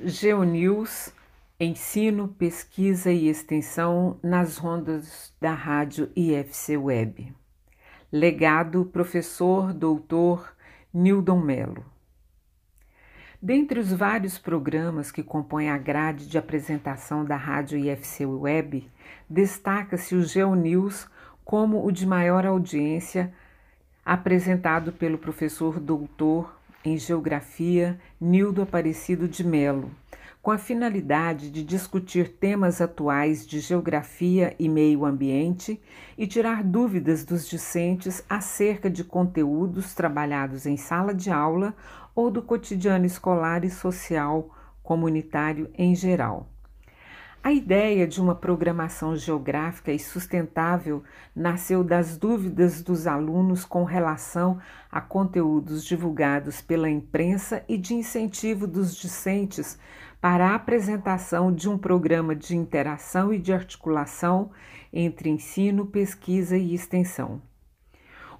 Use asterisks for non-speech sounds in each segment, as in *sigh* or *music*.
GeoNews, ensino, pesquisa e extensão nas rondas da rádio IFC Web. Legado professor doutor Nildon Melo. Dentre os vários programas que compõem a grade de apresentação da rádio IFC Web, destaca-se o GeoNews como o de maior audiência, apresentado pelo professor doutor em Geografia Nildo Aparecido de Melo, com a finalidade de discutir temas atuais de geografia e meio ambiente e tirar dúvidas dos discentes acerca de conteúdos trabalhados em sala de aula ou do cotidiano escolar e social comunitário em geral. A ideia de uma programação geográfica e sustentável nasceu das dúvidas dos alunos com relação a conteúdos divulgados pela imprensa e de incentivo dos discentes para a apresentação de um programa de interação e de articulação entre ensino, pesquisa e extensão.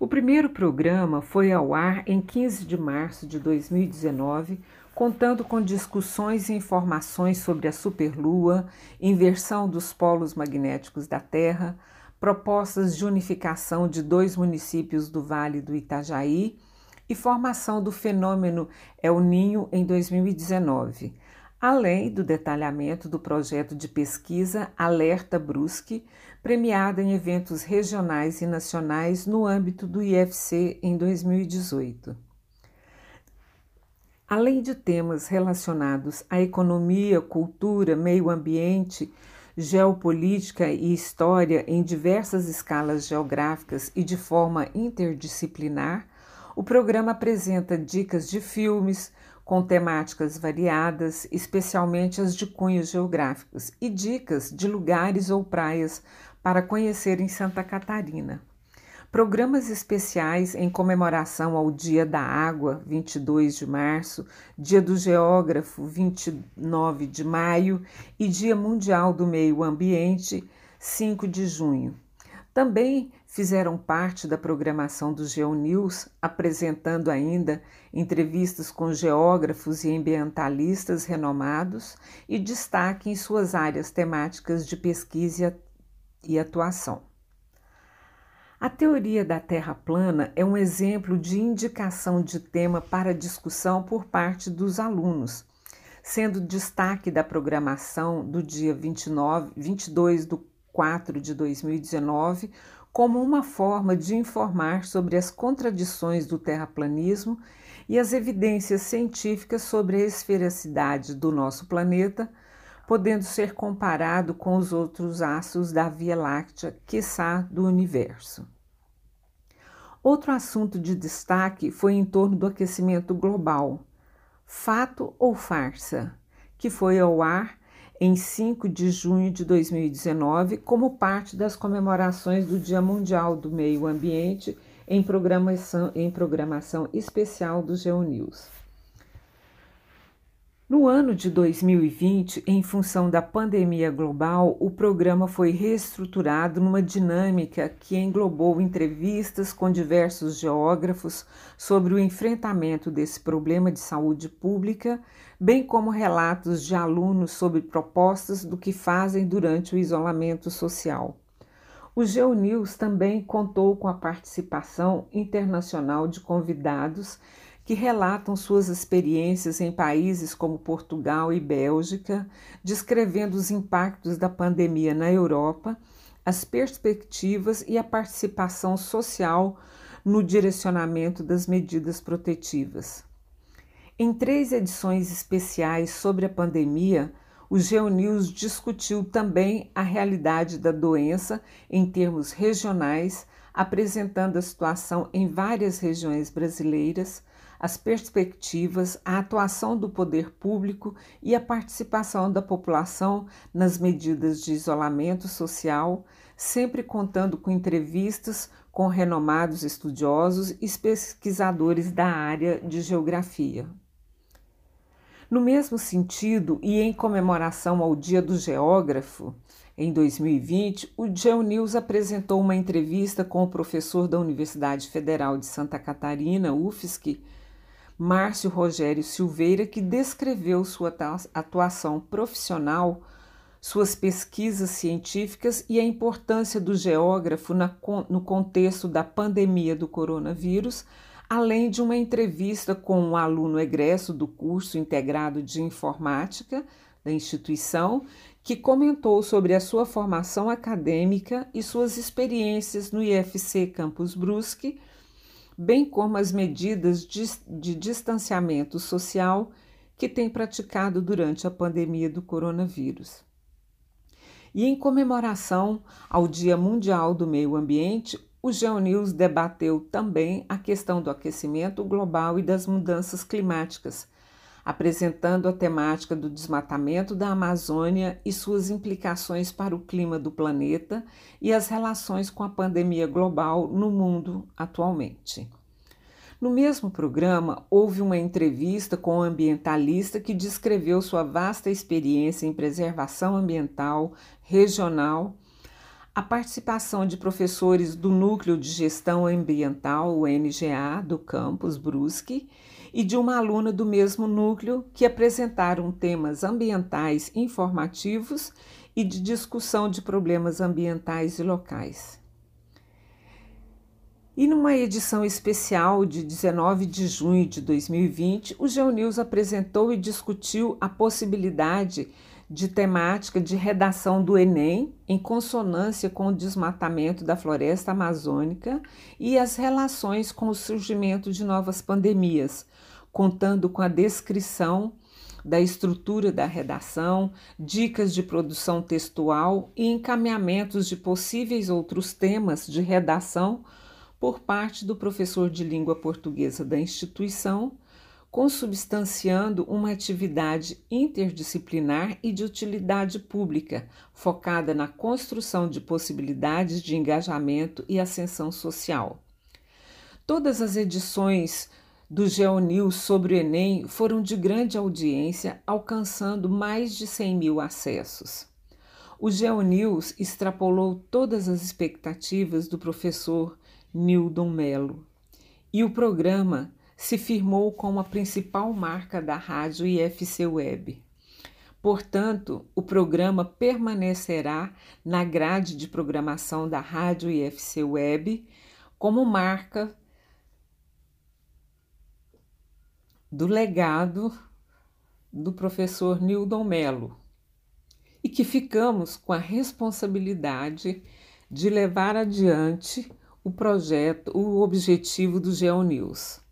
O primeiro programa foi ao ar em 15 de março de 2019 contando com discussões e informações sobre a superlua, inversão dos polos magnéticos da Terra, propostas de unificação de dois municípios do Vale do Itajaí e formação do fenômeno El Ninho em 2019, além do detalhamento do projeto de pesquisa Alerta Brusque, premiado em eventos regionais e nacionais no âmbito do IFC em 2018. Além de temas relacionados à economia, cultura, meio ambiente, geopolítica e história em diversas escalas geográficas e de forma interdisciplinar, o programa apresenta dicas de filmes com temáticas variadas, especialmente as de cunhos geográficos, e dicas de lugares ou praias para conhecer em Santa Catarina. Programas especiais em comemoração ao Dia da Água, 22 de março, Dia do Geógrafo, 29 de maio e Dia Mundial do Meio Ambiente, 5 de junho. Também fizeram parte da programação do GeoNews, apresentando ainda entrevistas com geógrafos e ambientalistas renomados e destaque em suas áreas temáticas de pesquisa e atuação. A teoria da Terra plana é um exemplo de indicação de tema para discussão por parte dos alunos, sendo destaque da programação do dia 29, 22 de 4 de 2019 como uma forma de informar sobre as contradições do terraplanismo e as evidências científicas sobre a esfericidade do nosso planeta, podendo ser comparado com os outros astros da Via Láctea, quiçá do universo. Outro assunto de destaque foi em torno do aquecimento global, fato ou farsa, que foi ao ar em 5 de junho de 2019 como parte das comemorações do Dia Mundial do Meio Ambiente em programação, em programação especial do GeoNews. No ano de 2020, em função da pandemia global, o programa foi reestruturado numa dinâmica que englobou entrevistas com diversos geógrafos sobre o enfrentamento desse problema de saúde pública, bem como relatos de alunos sobre propostas do que fazem durante o isolamento social. O GeoNews também contou com a participação internacional de convidados que relatam suas experiências em países como Portugal e Bélgica, descrevendo os impactos da pandemia na Europa, as perspectivas e a participação social no direcionamento das medidas protetivas. Em três edições especiais sobre a pandemia, o GeoNews discutiu também a realidade da doença em termos regionais, apresentando a situação em várias regiões brasileiras, as perspectivas, a atuação do poder público e a participação da população nas medidas de isolamento social, sempre contando com entrevistas com renomados estudiosos e pesquisadores da área de geografia. No mesmo sentido, e em comemoração ao Dia do Geógrafo, em 2020, o GeoNews apresentou uma entrevista com o professor da Universidade Federal de Santa Catarina, UFSC, Márcio Rogério Silveira, que descreveu sua atuação profissional, suas pesquisas científicas e a importância do geógrafo na, no contexto da pandemia do coronavírus, além de uma entrevista com um aluno egresso do curso integrado de informática da instituição, que comentou sobre a sua formação acadêmica e suas experiências no IFC Campus Brusque bem como as medidas de, de distanciamento social que tem praticado durante a pandemia do coronavírus. E em comemoração ao Dia Mundial do Meio Ambiente, o GeoNews debateu também a questão do aquecimento global e das mudanças climáticas, apresentando a temática do desmatamento da Amazônia e suas implicações para o clima do planeta e as relações com a pandemia global no mundo atualmente. No mesmo programa, houve uma entrevista com um ambientalista que descreveu sua vasta experiência em preservação ambiental regional, a participação de professores do Núcleo de Gestão Ambiental, o NGA, do campus Brusque, e de uma aluna do mesmo núcleo que apresentaram temas ambientais informativos e de discussão de problemas ambientais e locais. E numa edição especial de 19 de junho de 2020, o GeoNews apresentou e discutiu a possibilidade de temática de redação do Enem em consonância com o desmatamento da floresta amazônica e as relações com o surgimento de novas pandemias, contando com a descrição da estrutura da redação, dicas de produção textual e encaminhamentos de possíveis outros temas de redação por parte do professor de língua portuguesa da instituição, consubstanciando uma atividade interdisciplinar e de utilidade pública, focada na construção de possibilidades de engajamento e ascensão social. Todas as edições do GeoNews sobre o Enem foram de grande audiência, alcançando mais de 100 mil acessos. O GeoNews extrapolou todas as expectativas do professor Nildon Melo e o programa se firmou como a principal marca da rádio IFC Web. Portanto, o programa permanecerá na grade de programação da rádio IFC Web como marca do legado do professor Nildon Melo e que ficamos com a responsabilidade de levar adiante o projeto, o objetivo do GeoNews.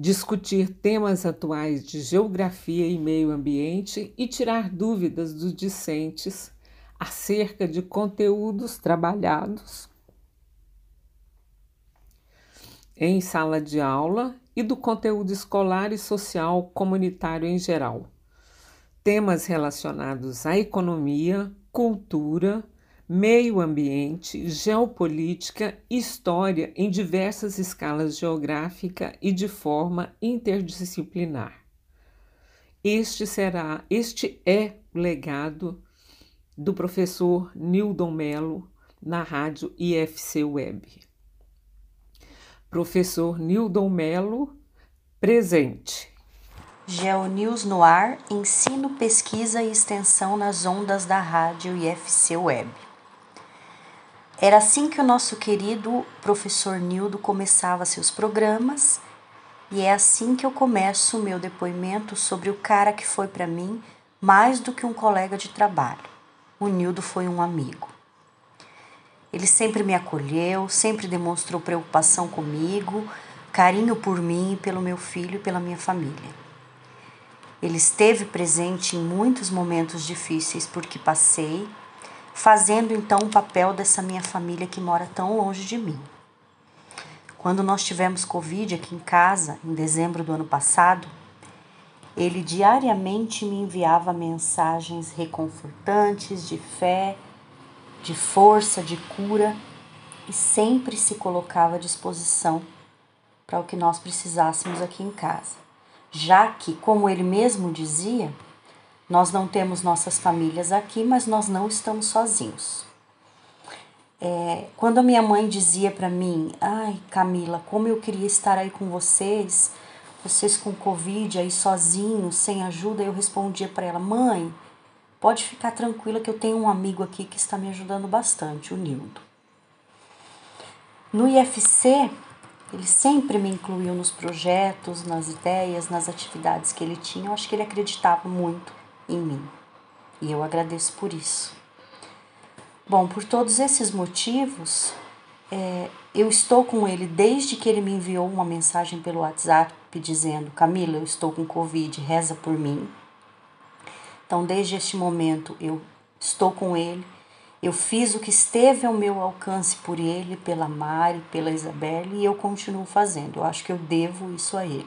Discutir temas atuais de geografia e meio ambiente e tirar dúvidas dos discentes acerca de conteúdos trabalhados em sala de aula e do conteúdo escolar e social comunitário em geral. Temas relacionados à economia, cultura, meio ambiente, geopolítica história em diversas escalas geográfica e de forma interdisciplinar. Este será, este é o legado do professor Nildon Melo na rádio IFC Web. Professor Nildon Melo, presente. GeoNews no ar, ensino, pesquisa e extensão nas ondas da rádio IFC Web. Era assim que o nosso querido professor Nildo começava seus programas, e é assim que eu começo o meu depoimento sobre o cara que foi para mim mais do que um colega de trabalho. O Nildo foi um amigo. Ele sempre me acolheu, sempre demonstrou preocupação comigo, carinho por mim pelo meu filho e pela minha família. Ele esteve presente em muitos momentos difíceis por que passei, fazendo então o papel dessa minha família que mora tão longe de mim. Quando nós tivemos Covid aqui em casa, em dezembro do ano passado, ele diariamente me enviava mensagens reconfortantes de fé de força, de cura e sempre se colocava à disposição para o que nós precisássemos aqui em casa. Já que, como ele mesmo dizia, nós não temos nossas famílias aqui, mas nós não estamos sozinhos. É, quando a minha mãe dizia para mim, ai Camila, como eu queria estar aí com vocês, vocês com Covid aí sozinhos, sem ajuda, eu respondia para ela: mãe, pode ficar tranquila que eu tenho um amigo aqui que está me ajudando bastante, o Nildo. No IFC, ele sempre me incluiu nos projetos, nas ideias, nas atividades que ele tinha. Eu acho que ele acreditava muito em mim e eu agradeço por isso. Bom, por todos esses motivos, é, eu estou com ele desde que ele me enviou uma mensagem pelo WhatsApp dizendo: Camila, eu estou com Covid, reza por mim. Então, desde este momento, eu estou com ele. Eu fiz o que esteve ao meu alcance por ele, pela Mari, pela Isabelle, e eu continuo fazendo. Eu acho que eu devo isso a ele.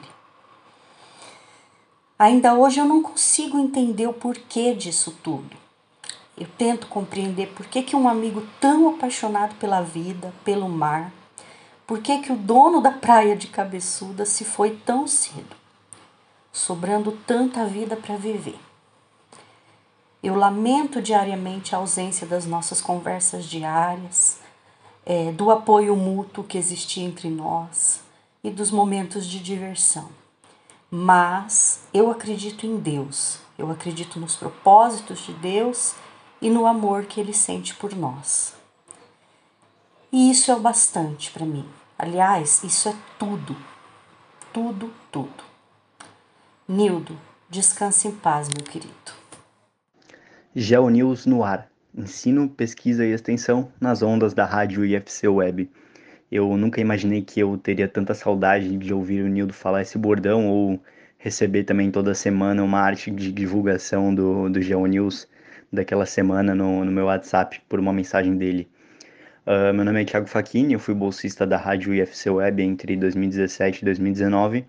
Ainda hoje eu não consigo entender o porquê disso tudo. Eu tento compreender por que, que um amigo tão apaixonado pela vida, pelo mar, por que, que o dono da praia de Cabeçuda se foi tão cedo, sobrando tanta vida para viver. Eu lamento diariamente a ausência das nossas conversas diárias, é, do apoio mútuo que existia entre nós e dos momentos de diversão. Mas eu acredito em Deus, eu acredito nos propósitos de Deus e no amor que Ele sente por nós. E isso é o bastante para mim. Aliás, isso é tudo. Tudo, tudo. Nildo, descanse em paz, meu querido. GeoNews no ar. Ensino, pesquisa e extensão nas ondas da rádio IFC Web. Eu nunca imaginei que eu teria tanta saudade de ouvir o Nildo falar esse bordão ou receber também toda semana uma arte de divulgação do, do GeoNews daquela semana no, no meu WhatsApp por uma mensagem dele. Uh, meu nome é Thiago Facchini, eu fui bolsista da Rádio IFC Web entre 2017 e 2019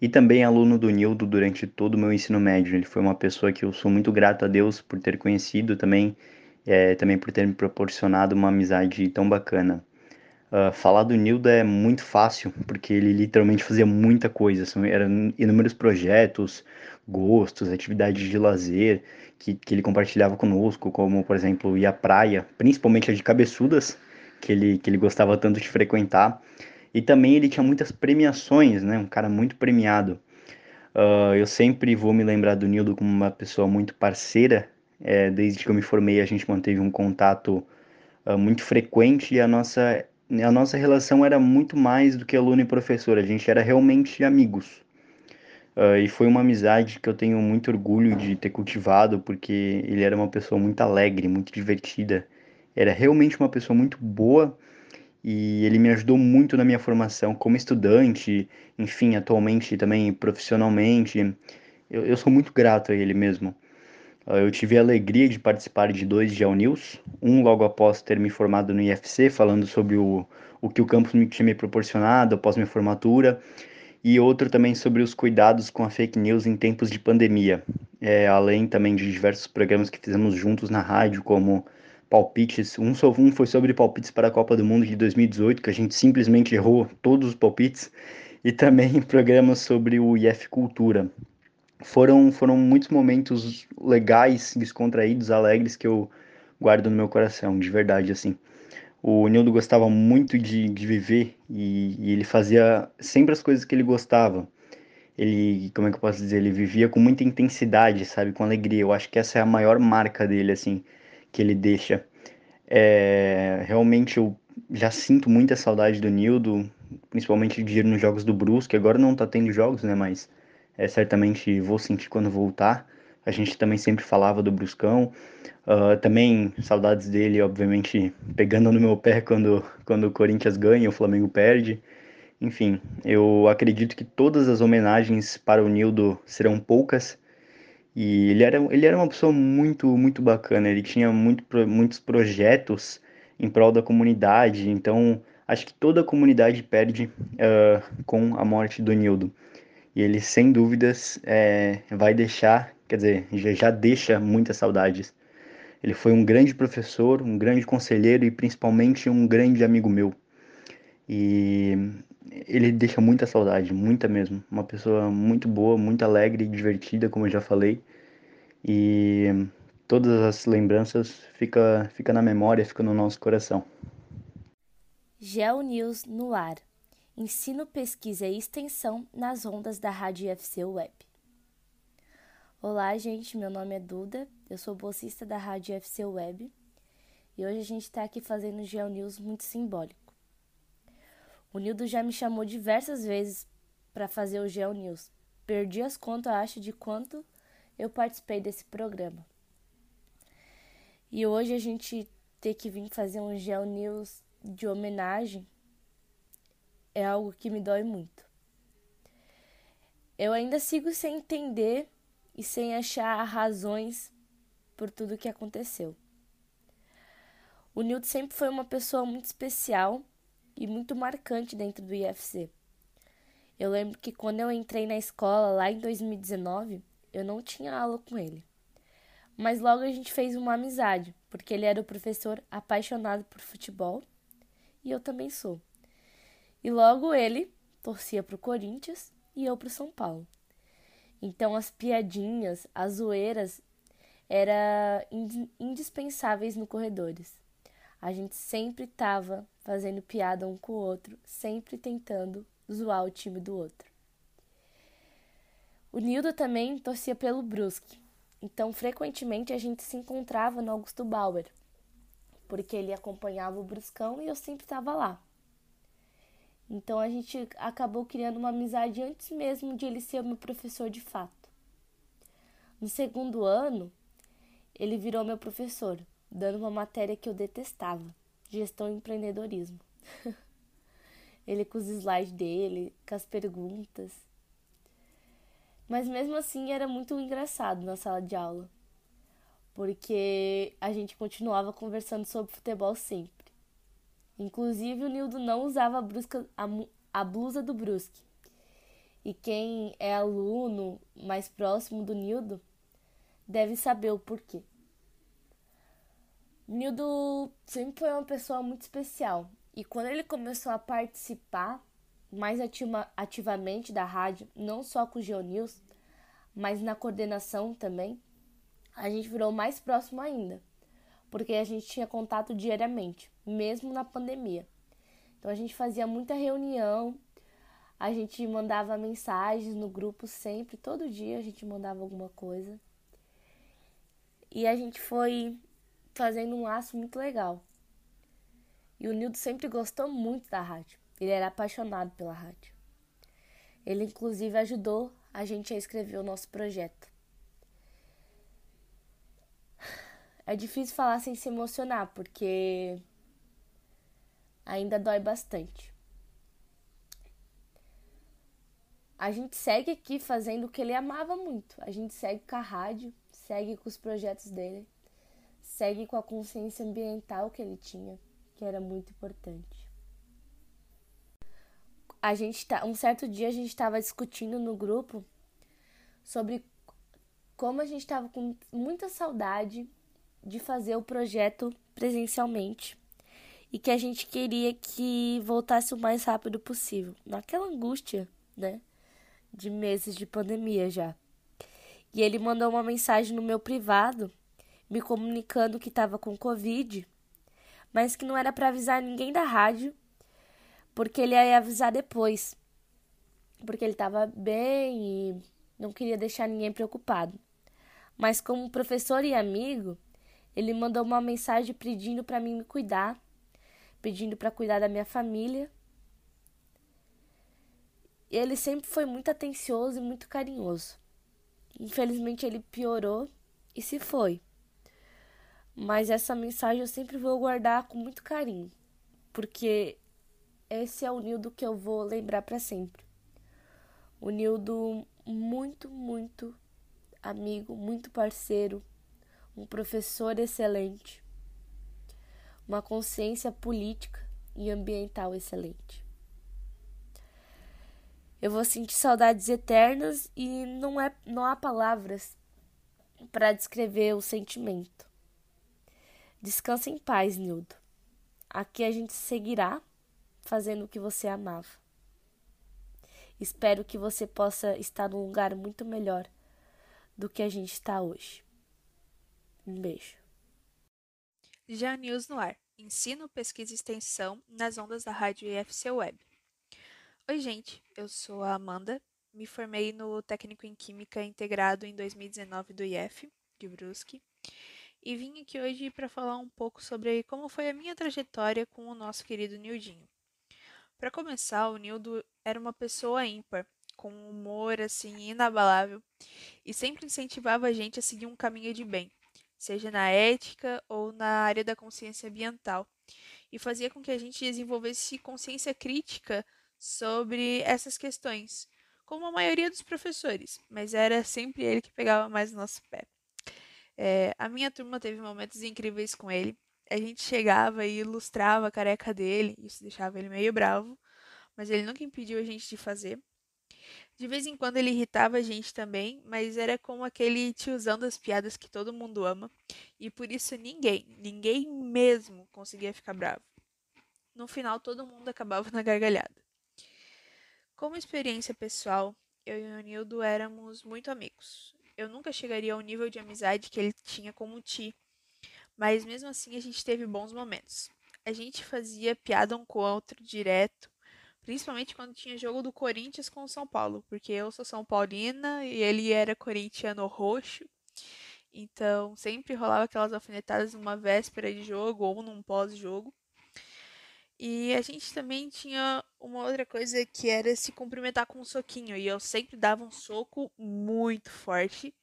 e também aluno do Nildo durante todo o meu ensino médio. Ele foi uma pessoa que eu sou muito grato a Deus por ter conhecido também, é, também por ter me proporcionado uma amizade tão bacana. Uh, falar do Nildo é muito fácil, porque ele literalmente fazia muita coisa. Eram inúmeros projetos, gostos, atividades de lazer que, que ele compartilhava conosco, como, por exemplo, ir à praia, principalmente as de cabeçudas, que ele, que ele gostava tanto de frequentar. E também ele tinha muitas premiações, né? Um cara muito premiado. Uh, eu sempre vou me lembrar do Nildo como uma pessoa muito parceira. É, desde que eu me formei, a gente manteve um contato uh, muito frequente e a nossa a nossa relação era muito mais do que aluno e professor, a gente era realmente amigos. Uh, e foi uma amizade que eu tenho muito orgulho de ter cultivado, porque ele era uma pessoa muito alegre, muito divertida, era realmente uma pessoa muito boa e ele me ajudou muito na minha formação como estudante, enfim, atualmente também profissionalmente. Eu, eu sou muito grato a ele mesmo. Ah, eu tive a alegria de participar de dois GeoNews, um logo após ter me formado no IFC, falando sobre o, o que o campus me tinha me proporcionado após minha formatura, e outro também sobre os cuidados com a fake news em tempos de pandemia, é, além também de diversos programas que fizemos juntos na rádio, como palpites. Um, um foi sobre palpites para a Copa do Mundo de 2018, que a gente simplesmente errou todos os palpites, e também *laughs* programas sobre o IF Cultura, foram, foram muitos momentos legais, descontraídos, alegres que eu guardo no meu coração, de verdade, assim. O Nildo gostava muito de, de viver e, e, ele fazia sempre as coisas que ele gostava. Ele, como é que eu posso dizer, ele vivia com muita intensidade, sabe, com alegria. Eu acho que essa é a maior marca dele, assim, que ele deixa. É, realmente eu já sinto muita saudade do Nildo, principalmente de ir nos jogos do Brusque. Agora não tá tendo jogos, né, mas é, certamente vou sentir quando voltar. A gente também sempre falava do Bruscão. Uh, também saudades dele, obviamente, pegando no meu pé quando, quando o Corinthians ganha, o Flamengo perde. Enfim, eu acredito que todas as homenagens para o Nildo serão poucas. E ele era, ele era uma pessoa muito, muito bacana. Ele tinha muito, muitos projetos em prol da comunidade. Então, acho que toda a comunidade perde uh, com a morte do Nildo e ele sem dúvidas é, vai deixar, quer dizer, já, deixa muitas saudades. Ele foi um grande professor, um grande conselheiro e principalmente um grande amigo meu. E ele deixa muita saudade, muita mesmo. Uma pessoa muito boa, muito alegre, divertida, como eu já falei. E todas as lembranças fica, fica na memória, fica no nosso coração. Geo News no ar. Ensino, Pesquisa e Extensão nas ondas da Rádio UFC Web. Olá, gente, meu nome é Duda, eu sou bolsista da Rádio UFC Web e hoje a gente está aqui fazendo um GeoNews muito simbólico. O Nildo já me chamou diversas vezes para fazer o GeoNews. Perdi as contas, acho, de quanto eu participei desse programa. E hoje a gente ter que vir fazer um GeoNews de homenagem é algo que me dói muito. Eu ainda sigo sem entender e sem achar razões por tudo que aconteceu. O Nilton sempre foi uma pessoa muito especial e muito marcante dentro do IFC. Eu lembro que quando eu entrei na escola lá em 2019, eu não tinha aula com ele. Mas logo a gente fez uma amizade, porque ele era o professor apaixonado por futebol e eu também sou. E logo ele torcia para o Corinthians e eu para o São Paulo. Então as piadinhas, as zoeiras eram indispensáveis no corredores. A gente sempre estava fazendo piada um com o outro, sempre tentando zoar o time do outro. O Nildo também torcia pelo Brusque, então frequentemente a gente se encontrava no Augusto Bauer, porque ele acompanhava o Bruscão e eu sempre estava lá. Então a gente acabou criando uma amizade antes mesmo de ele ser meu professor de fato. No segundo ano, ele virou meu professor, dando uma matéria que eu detestava, gestão e empreendedorismo. *laughs* ele com os slides dele, com as perguntas. Mas mesmo assim era muito engraçado na sala de aula, porque a gente continuava conversando sobre futebol sempre. Inclusive, o Nildo não usava a, brusca, a, a blusa do Brusque. E quem é aluno mais próximo do Nildo deve saber o porquê. Nildo sempre foi uma pessoa muito especial. E quando ele começou a participar mais ativa, ativamente da rádio, não só com o Geonews, mas na coordenação também, a gente virou mais próximo ainda porque a gente tinha contato diariamente, mesmo na pandemia. Então a gente fazia muita reunião, a gente mandava mensagens no grupo sempre, todo dia a gente mandava alguma coisa. E a gente foi fazendo um laço muito legal. E o Nildo sempre gostou muito da rádio. Ele era apaixonado pela rádio. Ele inclusive ajudou a gente a escrever o nosso projeto. É difícil falar sem se emocionar, porque ainda dói bastante. A gente segue aqui fazendo o que ele amava muito. A gente segue com a rádio, segue com os projetos dele, segue com a consciência ambiental que ele tinha, que era muito importante. A gente tá, um certo dia a gente estava discutindo no grupo sobre como a gente estava com muita saudade de fazer o projeto presencialmente e que a gente queria que voltasse o mais rápido possível, naquela angústia, né, de meses de pandemia já. E ele mandou uma mensagem no meu privado me comunicando que estava com Covid, mas que não era para avisar ninguém da rádio, porque ele ia avisar depois, porque ele estava bem e não queria deixar ninguém preocupado. Mas como professor e amigo, ele mandou uma mensagem pedindo para mim me cuidar, pedindo para cuidar da minha família. Ele sempre foi muito atencioso e muito carinhoso. Infelizmente ele piorou e se foi. Mas essa mensagem eu sempre vou guardar com muito carinho, porque esse é o Nildo que eu vou lembrar para sempre. O Nildo muito, muito amigo, muito parceiro, um professor excelente, uma consciência política e ambiental excelente. Eu vou sentir saudades eternas e não, é, não há palavras para descrever o sentimento. Descansa em paz, Nildo. Aqui a gente seguirá fazendo o que você amava. Espero que você possa estar num lugar muito melhor do que a gente está hoje. Um beijo. Já News no ar. Ensino, pesquisa e extensão nas ondas da rádio IFC Web. Oi, gente, eu sou a Amanda, me formei no técnico em Química integrado em 2019 do IF, de Brusque, e vim aqui hoje para falar um pouco sobre como foi a minha trajetória com o nosso querido Nildinho. Para começar, o Nildo era uma pessoa ímpar, com um humor assim inabalável e sempre incentivava a gente a seguir um caminho de bem, seja na ética ou na área da consciência ambiental, e fazia com que a gente desenvolvesse consciência crítica sobre essas questões, como a maioria dos professores, mas era sempre ele que pegava mais o nosso pé. É, a minha turma teve momentos incríveis com ele. A gente chegava e ilustrava a careca dele, isso deixava ele meio bravo, mas ele nunca impediu a gente de fazer. De vez em quando ele irritava a gente também, mas era como aquele tiozão das piadas que todo mundo ama, e por isso ninguém, ninguém mesmo conseguia ficar bravo. No final, todo mundo acabava na gargalhada. Como experiência pessoal, eu e o Nildo éramos muito amigos eu nunca chegaria ao nível de amizade que ele tinha com o Ti. Mas mesmo assim a gente teve bons momentos. A gente fazia piada um com o outro direto, principalmente quando tinha jogo do Corinthians com o São Paulo, porque eu sou São Paulina e ele era corintiano roxo. Então sempre rolava aquelas alfinetadas numa véspera de jogo ou num pós-jogo. E a gente também tinha uma outra coisa que era se cumprimentar com um soquinho. E eu sempre dava um soco muito forte.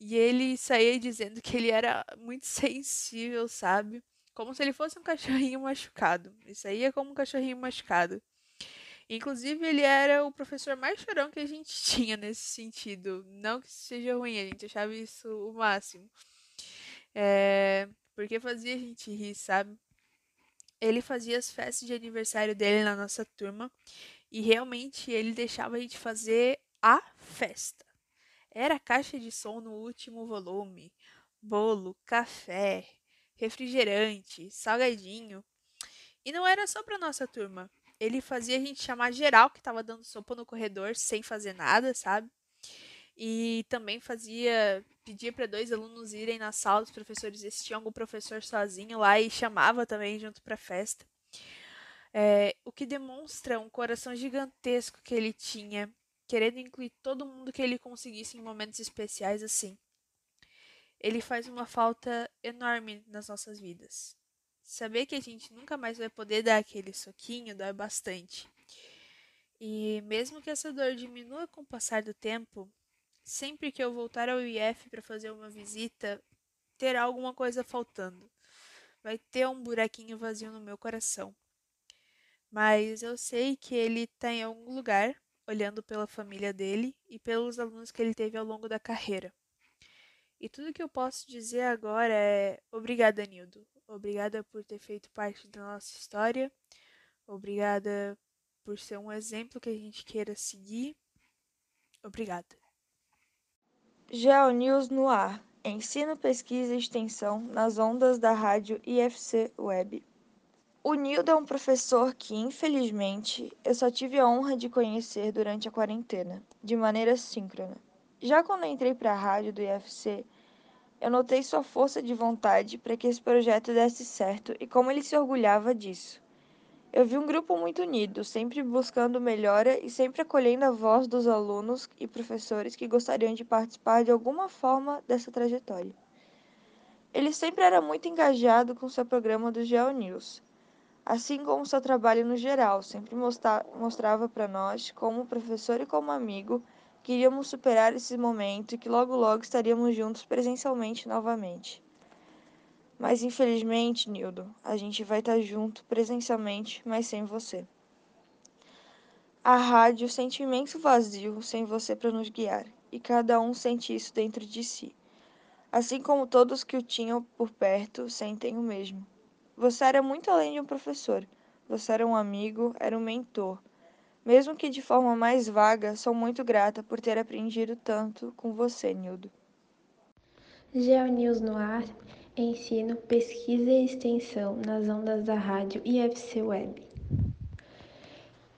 E ele saía dizendo que ele era muito *laughs* sensível, sabe? Como se ele fosse um cachorrinho machucado. Isso aí é como um cachorrinho machucado. Inclusive, ele era o professor mais chorão que a gente *laughs* tinha nesse sentido. Não que seja ruim, a gente achava isso o máximo. É... Porque fazia a gente rir, sabe? ele fazia as festas de aniversário dele na nossa turma e realmente ele deixava a gente fazer a festa. Era caixa de som no último volume, bolo, café, refrigerante, salgadinho. E não era só para nossa turma. Ele fazia a gente chamar geral que estava dando sopa no corredor sem fazer nada, sabe? E também fazia pedia para dois alunos irem na sala dos professores ver se tinha algum professor sozinho lá e chamava também junto para festa. É, o que demonstra um coração gigantesco que ele tinha, querendo incluir todo mundo que ele conseguisse em momentos especiais assim. Ele faz uma falta enorme nas nossas vidas. Saber que a gente nunca mais vai poder dar aquele soquinho dói bastante. E mesmo que essa dor diminua com o passar do tempo, Sempre que eu voltar ao IF para fazer uma visita, terá alguma coisa faltando. Vai ter um buraquinho vazio no meu coração. Mas eu sei que ele está em algum lugar, olhando pela família dele e pelos alunos que ele teve ao longo da carreira. E tudo que eu posso dizer agora é obrigada, Nildo. Obrigada por ter feito parte da nossa história. Obrigada por ser um exemplo que a gente queira seguir. Obrigada. GeoNews no ar. Ensino, pesquisa e extensão nas ondas da rádio IFC Web. O Nildo é um professor que, infelizmente, eu só tive a honra de conhecer durante a quarentena, de maneira síncrona. Já quando entrei para a rádio do IFC, eu notei sua força de vontade para que esse projeto desse certo e como ele se orgulhava disso. Eu vi um grupo muito unido, sempre buscando melhora e sempre acolhendo a voz dos alunos e professores que gostariam de participar de alguma forma dessa trajetória. Ele sempre era muito engajado com seu programa do GeoNews, assim como seu trabalho no geral, sempre mostrava para nós, como professor e como amigo, que iríamos superar esse momento e que logo logo estaríamos juntos presencialmente novamente. Mas infelizmente, Nildo, a gente vai estar tá junto presencialmente, mas sem você. A rádio sente imenso vazio sem você para nos guiar, e cada um sente isso dentro de si. Assim como todos que o tinham por perto sentem o mesmo. Você era muito além de um professor. Você era um amigo, era um mentor. Mesmo que de forma mais vaga, sou muito grata por ter aprendido tanto com você, Nildo. GeoNews no ar Ensino, pesquisa e extensão nas ondas da rádio IFC Web.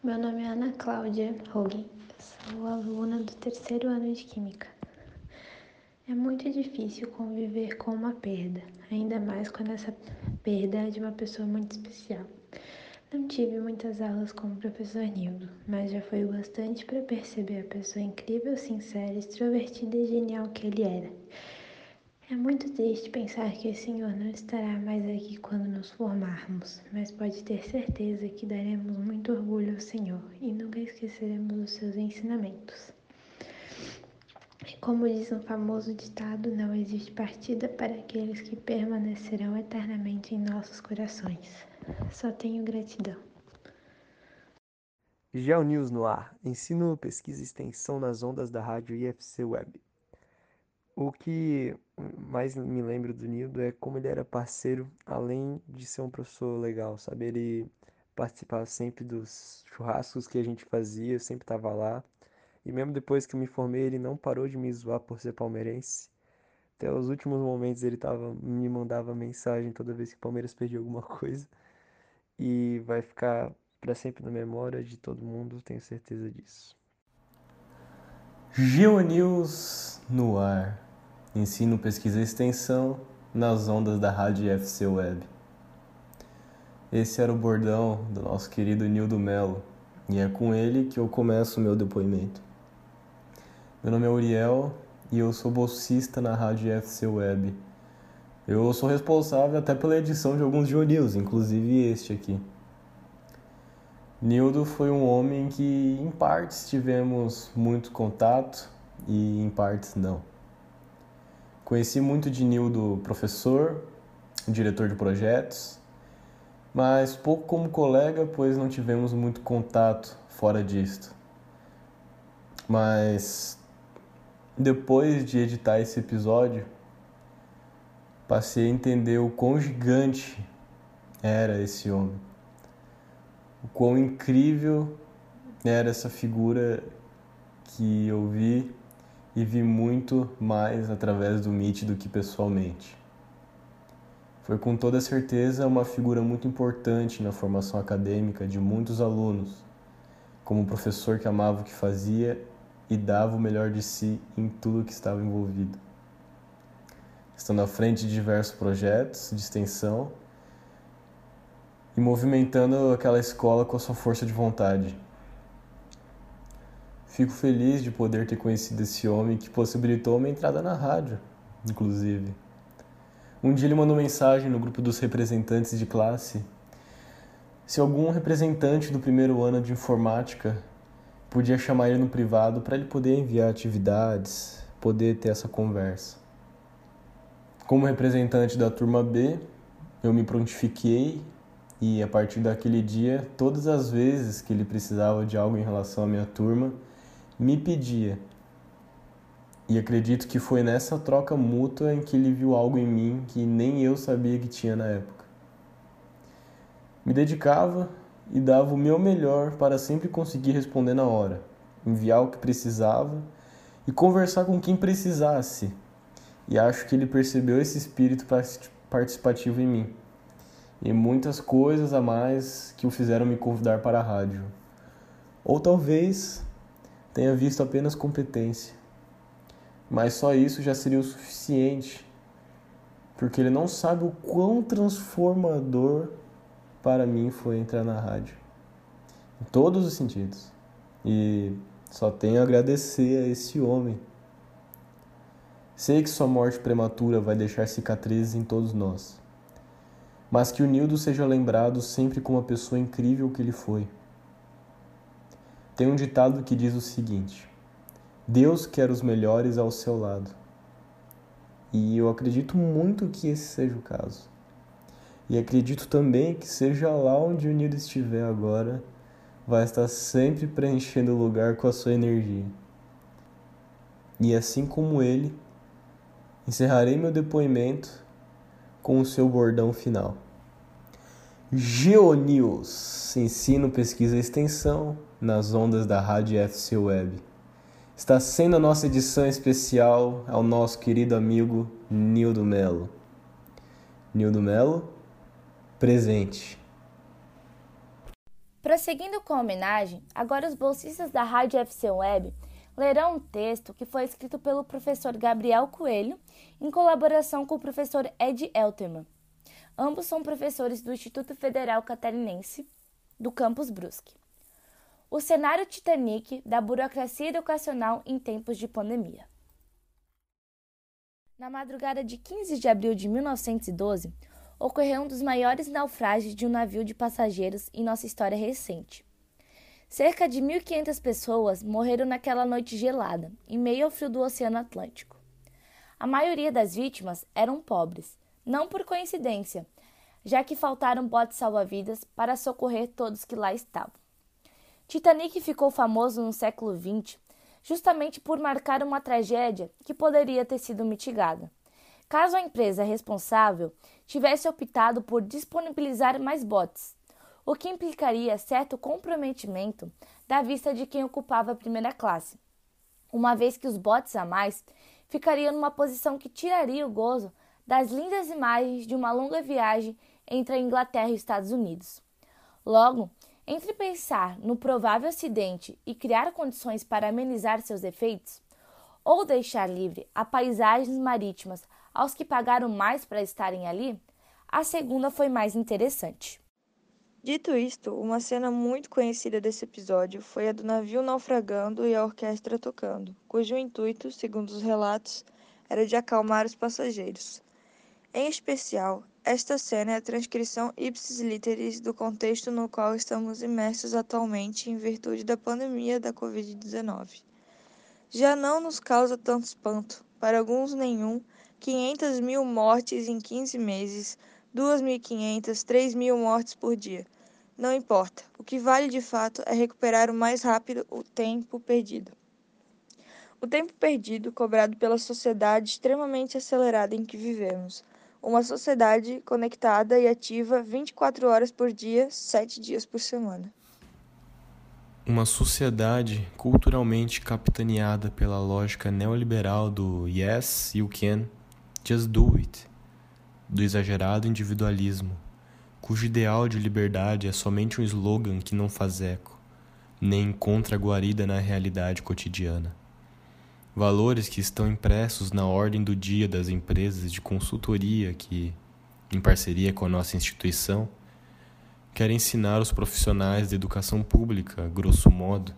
Meu nome é Ana Cláudia Hogan, sou aluna do terceiro ano de Química. É muito difícil conviver com uma perda, ainda mais quando essa perda é de uma pessoa muito especial. Não tive muitas aulas com o professor Nildo, mas já foi o bastante para perceber a pessoa incrível, sincera, extrovertida e genial que ele era. É muito triste pensar que o Senhor não estará mais aqui quando nos formarmos, mas pode ter certeza que daremos muito orgulho ao Senhor e nunca esqueceremos os seus ensinamentos. E como diz um famoso ditado, não existe partida para aqueles que permanecerão eternamente em nossos corações. Só tenho gratidão. Geo News no ar. Ensino, pesquisa e extensão nas ondas da rádio IFC Web. O que mais me lembro do Nildo é como ele era parceiro, além de ser um professor legal, sabe? Ele participava sempre dos churrascos que a gente fazia, sempre estava lá. E mesmo depois que eu me formei, ele não parou de me zoar por ser palmeirense. Até os últimos momentos ele tava, me mandava mensagem toda vez que o Palmeiras perdia alguma *laughs* coisa. E vai ficar para sempre na memória de todo mundo, tenho certeza disso. GeoNews no ar. Ensino, pesquisa e extensão nas ondas da Rádio FC Web. Esse era o bordão do nosso querido Nildo Melo e é com ele que eu começo o meu depoimento. Meu nome é Uriel e eu sou bolsista na Rádio FC Web. Eu sou responsável até pela edição de alguns jornais, inclusive este aqui. Nildo foi um homem que em partes tivemos muito contato e em partes não. Conheci muito de Nildo professor, diretor de projetos, mas pouco como colega, pois não tivemos muito contato fora disto. Mas depois de editar esse episódio, passei a entender o quão gigante era esse homem. O quão incrível era essa figura que eu vi e vi muito mais através do Meet do que pessoalmente. Foi com toda certeza uma figura muito importante na formação acadêmica de muitos alunos, como um professor que amava o que fazia e dava o melhor de si em tudo que estava envolvido. Estando à frente de diversos projetos de extensão e movimentando aquela escola com a sua força de vontade. Fico feliz de poder ter conhecido esse homem que possibilitou uma entrada na rádio, inclusive. Um dia ele mandou mensagem no grupo dos representantes de classe se algum representante do primeiro ano de informática podia chamar ele no privado para ele poder enviar atividades, poder ter essa conversa. Como representante da turma B, eu me prontifiquei e a partir daquele dia, todas as vezes que ele precisava de algo em relação à minha turma, me pedia. E acredito que foi nessa troca mútua em que ele viu algo em mim que nem eu sabia que tinha na época. Me dedicava e dava o meu melhor para sempre conseguir responder na hora, enviar o que precisava e conversar com quem precisasse. E acho que ele percebeu esse espírito participativo em mim e muitas coisas a mais que o fizeram me convidar para a rádio. Ou talvez tenha visto apenas competência, mas só isso já seria o suficiente, porque ele não sabe o quão transformador para mim foi entrar na rádio. Em todos os sentidos. E só tenho a agradecer a esse homem. Sei que sua morte prematura vai deixar cicatrizes em todos nós. Mas que o Nildo seja lembrado sempre como a pessoa incrível que ele foi. Tem um ditado que diz o seguinte: Deus quer os melhores ao seu lado. E eu acredito muito que esse seja o caso. E acredito também que seja lá onde o Nildo estiver agora, vai estar sempre preenchendo o lugar com a sua energia. E assim como ele, encerrarei meu depoimento com o seu bordão final. GeoNews, ensino, pesquisa e extensão nas ondas da Rádio FC Web. Está sendo a nossa edição especial ao nosso querido amigo Nildo Melo. Nildo Melo, presente. Prosseguindo com a homenagem, agora os bolsistas da Rádio FC Web lerão um texto que foi escrito pelo professor Gabriel Coelho em colaboração com o professor Ed Elterman. Ambos são professores do Instituto Federal Catarinense do campus Brusque. O cenário Titanic da burocracia educacional em tempos de pandemia. Na madrugada de 15 de abril de 1912, ocorreu um dos maiores naufrágios de um navio de passageiros em nossa história recente. Cerca de 1.500 pessoas morreram naquela noite gelada, em meio ao frio do Oceano Atlântico. A maioria das vítimas eram pobres, não por coincidência, já que faltaram botes salva-vidas para socorrer todos que lá estavam. Titanic ficou famoso no século XX justamente por marcar uma tragédia que poderia ter sido mitigada. Caso a empresa responsável tivesse optado por disponibilizar mais botes, o que implicaria certo comprometimento da vista de quem ocupava a primeira classe, uma vez que os botes a mais ficariam numa posição que tiraria o gozo das lindas imagens de uma longa viagem entre a Inglaterra e os Estados Unidos. Logo, entre pensar no provável acidente e criar condições para amenizar seus efeitos, ou deixar livre a paisagens marítimas aos que pagaram mais para estarem ali, a segunda foi mais interessante. Dito isto, uma cena muito conhecida desse episódio foi a do navio naufragando e a orquestra tocando, cujo intuito, segundo os relatos, era de acalmar os passageiros. Em especial, esta cena é a transcrição ipsis literis do contexto no qual estamos imersos atualmente em virtude da pandemia da Covid-19. Já não nos causa tanto espanto, para alguns nenhum, 500 mil mortes em 15 meses, 2.500, 3 mil mortes por dia. Não importa, o que vale de fato é recuperar o mais rápido o tempo perdido. O tempo perdido cobrado pela sociedade extremamente acelerada em que vivemos uma sociedade conectada e ativa 24 horas por dia, 7 dias por semana. Uma sociedade culturalmente capitaneada pela lógica neoliberal do yes, you can, just do it, do exagerado individualismo, cujo ideal de liberdade é somente um slogan que não faz eco, nem encontra guarida na realidade cotidiana valores que estão impressos na ordem do dia das empresas de consultoria que, em parceria com a nossa instituição, querem ensinar os profissionais da educação pública, grosso modo,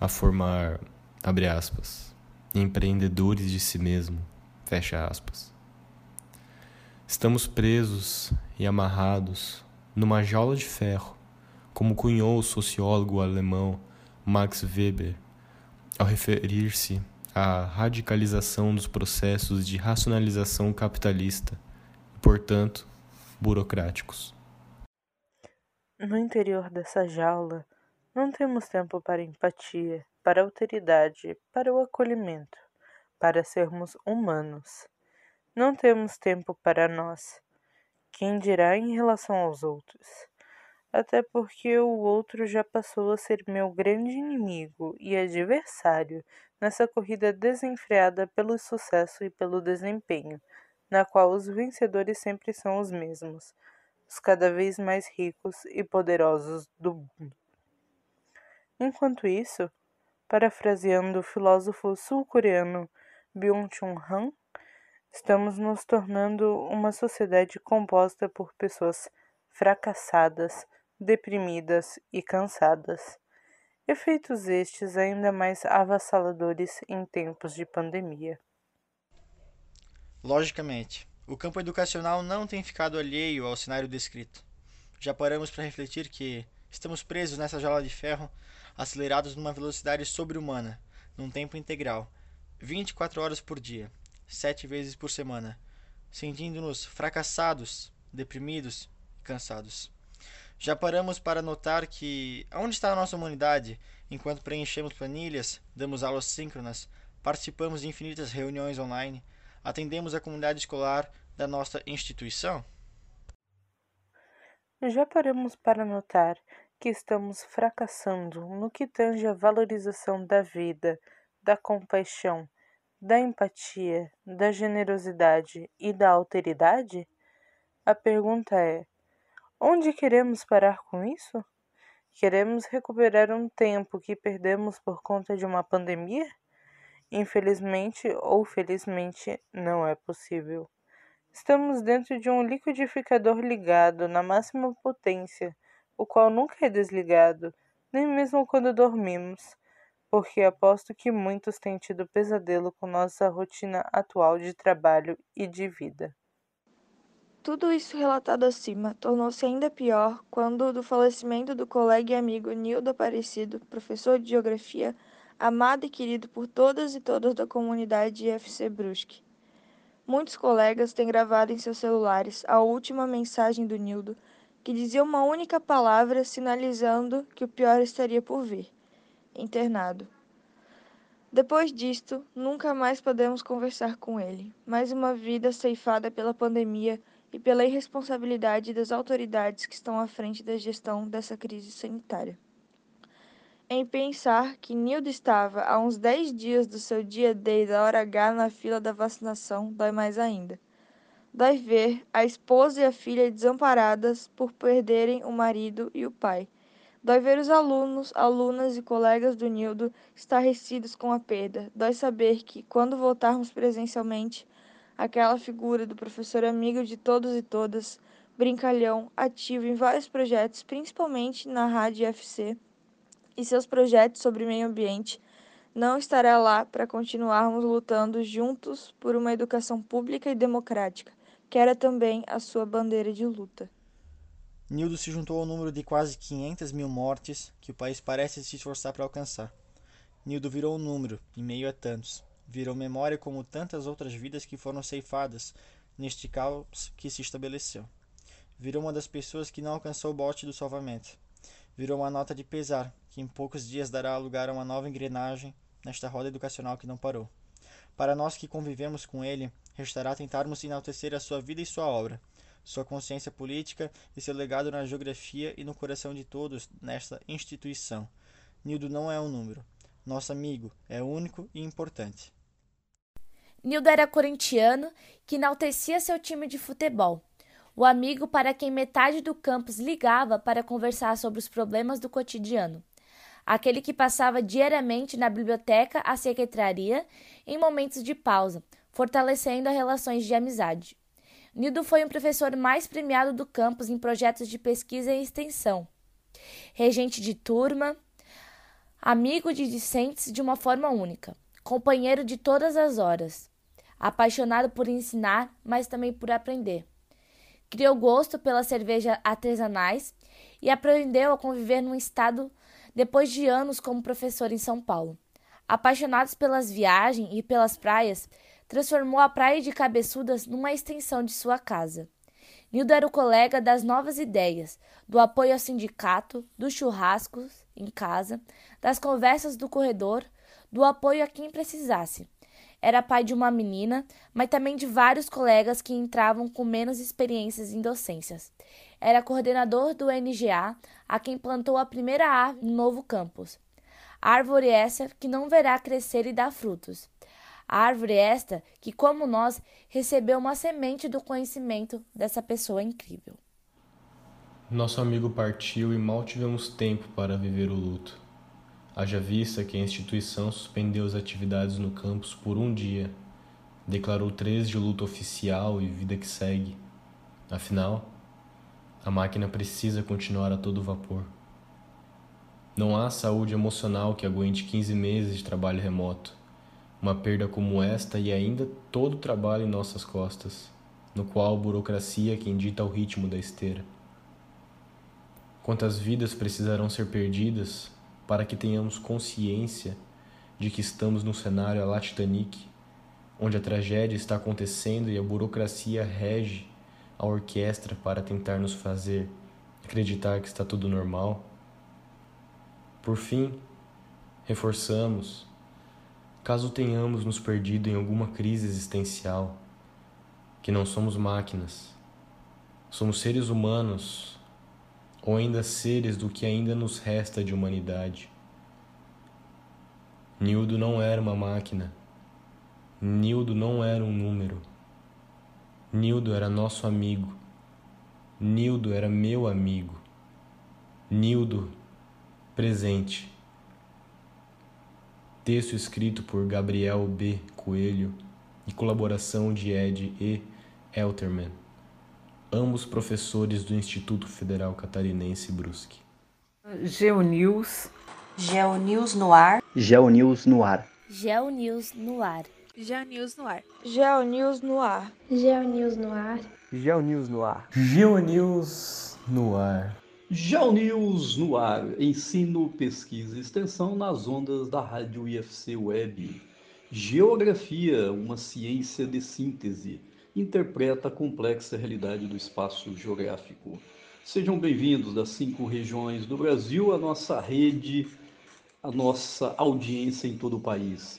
a formar, abre aspas, empreendedores de si mesmo, fecha aspas. Estamos presos e amarrados numa jaula de ferro, como cunhou o sociólogo alemão Max Weber ao referir-se a radicalização dos processos de racionalização capitalista e, portanto, burocráticos. No interior dessa jaula, não temos tempo para empatia, para alteridade, para o acolhimento, para sermos humanos. Não temos tempo para nós. Quem dirá em relação aos outros? Até porque o outro já passou a ser meu grande inimigo e adversário nessa corrida desenfreada pelo sucesso e pelo desempenho, na qual os vencedores sempre são os mesmos, os cada vez mais ricos e poderosos do mundo. Enquanto isso, parafraseando o filósofo sul-coreano Byung-Chul Han, estamos nos tornando uma sociedade composta por pessoas fracassadas, deprimidas e cansadas efeitos estes ainda mais avassaladores em tempos de pandemia. Logicamente, o campo educacional não tem ficado alheio ao cenário descrito. Já paramos para refletir que estamos presos nessa jaula de ferro, acelerados numa velocidade sobre-humana, num tempo integral, 24 horas por dia, 7 vezes por semana, sentindo-nos fracassados, deprimidos e cansados. Já paramos para notar que onde está a nossa humanidade enquanto preenchemos planilhas, damos aulas síncronas, participamos de infinitas reuniões online, atendemos a comunidade escolar da nossa instituição? Já paramos para notar que estamos fracassando no que tange a valorização da vida, da compaixão, da empatia, da generosidade e da alteridade? A pergunta é: Onde queremos parar com isso? Queremos recuperar um tempo que perdemos por conta de uma pandemia? Infelizmente ou felizmente, não é possível. Estamos dentro de um liquidificador ligado na máxima potência, o qual nunca é desligado, nem mesmo quando dormimos, porque aposto que muitos têm tido pesadelo com nossa rotina atual de trabalho e de vida. Tudo isso relatado acima tornou-se ainda pior quando, do falecimento do colega e amigo Nildo Aparecido, professor de Geografia, amado e querido por todas e todas da comunidade IFC Brusque. Muitos colegas têm gravado em seus celulares a última mensagem do Nildo, que dizia uma única palavra sinalizando que o pior estaria por vir: internado. Depois disto, nunca mais podemos conversar com ele. Mais uma vida ceifada pela pandemia e pela irresponsabilidade das autoridades que estão à frente da gestão dessa crise sanitária. Em pensar que Nildo estava há uns 10 dias do seu dia D da hora H na fila da vacinação, dói mais ainda. Dói ver a esposa e a filha desamparadas por perderem o marido e o pai. Dói ver os alunos, alunas e colegas do Nildo estarrecidos com a perda. Dói saber que, quando voltarmos presencialmente, aquela figura do professor amigo de todos e todas, brincalhão, ativo em vários projetos, principalmente na Rádio FC, e seus projetos sobre meio ambiente, não estará lá para continuarmos lutando juntos por uma educação pública e democrática, que era também a sua bandeira de luta. Nildo se juntou ao número de quase 500 mil mortes que o país parece se esforçar para alcançar. Nildo virou um número, em meio a tantos virou memória como tantas outras vidas que foram ceifadas neste caos que se estabeleceu. Virou uma das pessoas que não alcançou o bote do salvamento. Virou uma nota de pesar, que em poucos dias dará lugar a uma nova engrenagem nesta roda educacional que não parou. Para nós que convivemos com ele, restará tentarmos enaltecer a sua vida e sua obra, sua consciência política e seu legado na geografia e no coração de todos nesta instituição. Nildo não é um número. Nosso amigo é único e importante. Nildo era corintiano que enaltecia seu time de futebol. O amigo para quem metade do campus ligava para conversar sobre os problemas do cotidiano. Aquele que passava diariamente na biblioteca à secretaria em momentos de pausa, fortalecendo as relações de amizade. Nildo foi um professor mais premiado do campus em projetos de pesquisa e extensão. Regente de turma, amigo de discentes de uma forma única companheiro de todas as horas, apaixonado por ensinar, mas também por aprender. Criou gosto pelas cervejas artesanais e aprendeu a conviver num estado depois de anos como professor em São Paulo. Apaixonados pelas viagens e pelas praias, transformou a Praia de Cabeçudas numa extensão de sua casa. Nildo era o colega das novas ideias, do apoio ao sindicato, dos churrascos em casa, das conversas do corredor, do apoio a quem precisasse. Era pai de uma menina, mas também de vários colegas que entravam com menos experiências em docências. Era coordenador do NGA, a quem plantou a primeira árvore no novo campus. Árvore essa que não verá crescer e dar frutos. A árvore esta que, como nós, recebeu uma semente do conhecimento dessa pessoa incrível. Nosso amigo partiu e mal tivemos tempo para viver o luto. Haja vista que a instituição suspendeu as atividades no campus por um dia, declarou três de luto oficial e vida que segue. Afinal, a máquina precisa continuar a todo vapor. Não há saúde emocional que aguente 15 meses de trabalho remoto. Uma perda como esta e ainda todo o trabalho em nossas costas, no qual a burocracia é quem dita o ritmo da esteira. Quantas vidas precisarão ser perdidas para que tenhamos consciência de que estamos num cenário à la Titanic, onde a tragédia está acontecendo e a burocracia rege a orquestra para tentar nos fazer acreditar que está tudo normal. Por fim, reforçamos, caso tenhamos nos perdido em alguma crise existencial, que não somos máquinas, somos seres humanos ou ainda seres do que ainda nos resta de humanidade. Nildo não era uma máquina. Nildo não era um número. Nildo era nosso amigo. Nildo era meu amigo. Nildo presente. Texto escrito por Gabriel B. Coelho e colaboração de Ed E. Elterman. ambos professores do Instituto Federal Catarinense Brusque. GeoNews. GeoNews no ar. GeoNews no ar. GeoNews no ar. GeoNews no ar. GeoNews no ar. GeoNews no ar. GeoNews no ar. GeoNews no ar. GeoNews no ar. Ensino, pesquisa e extensão nas ondas da rádio IFC Web. Geografia, uma ciência de síntese, interpreta a complexa realidade do espaço geográfico. Sejam bem-vindos das cinco regiões do Brasil, a nossa rede, a nossa audiência em todo o país.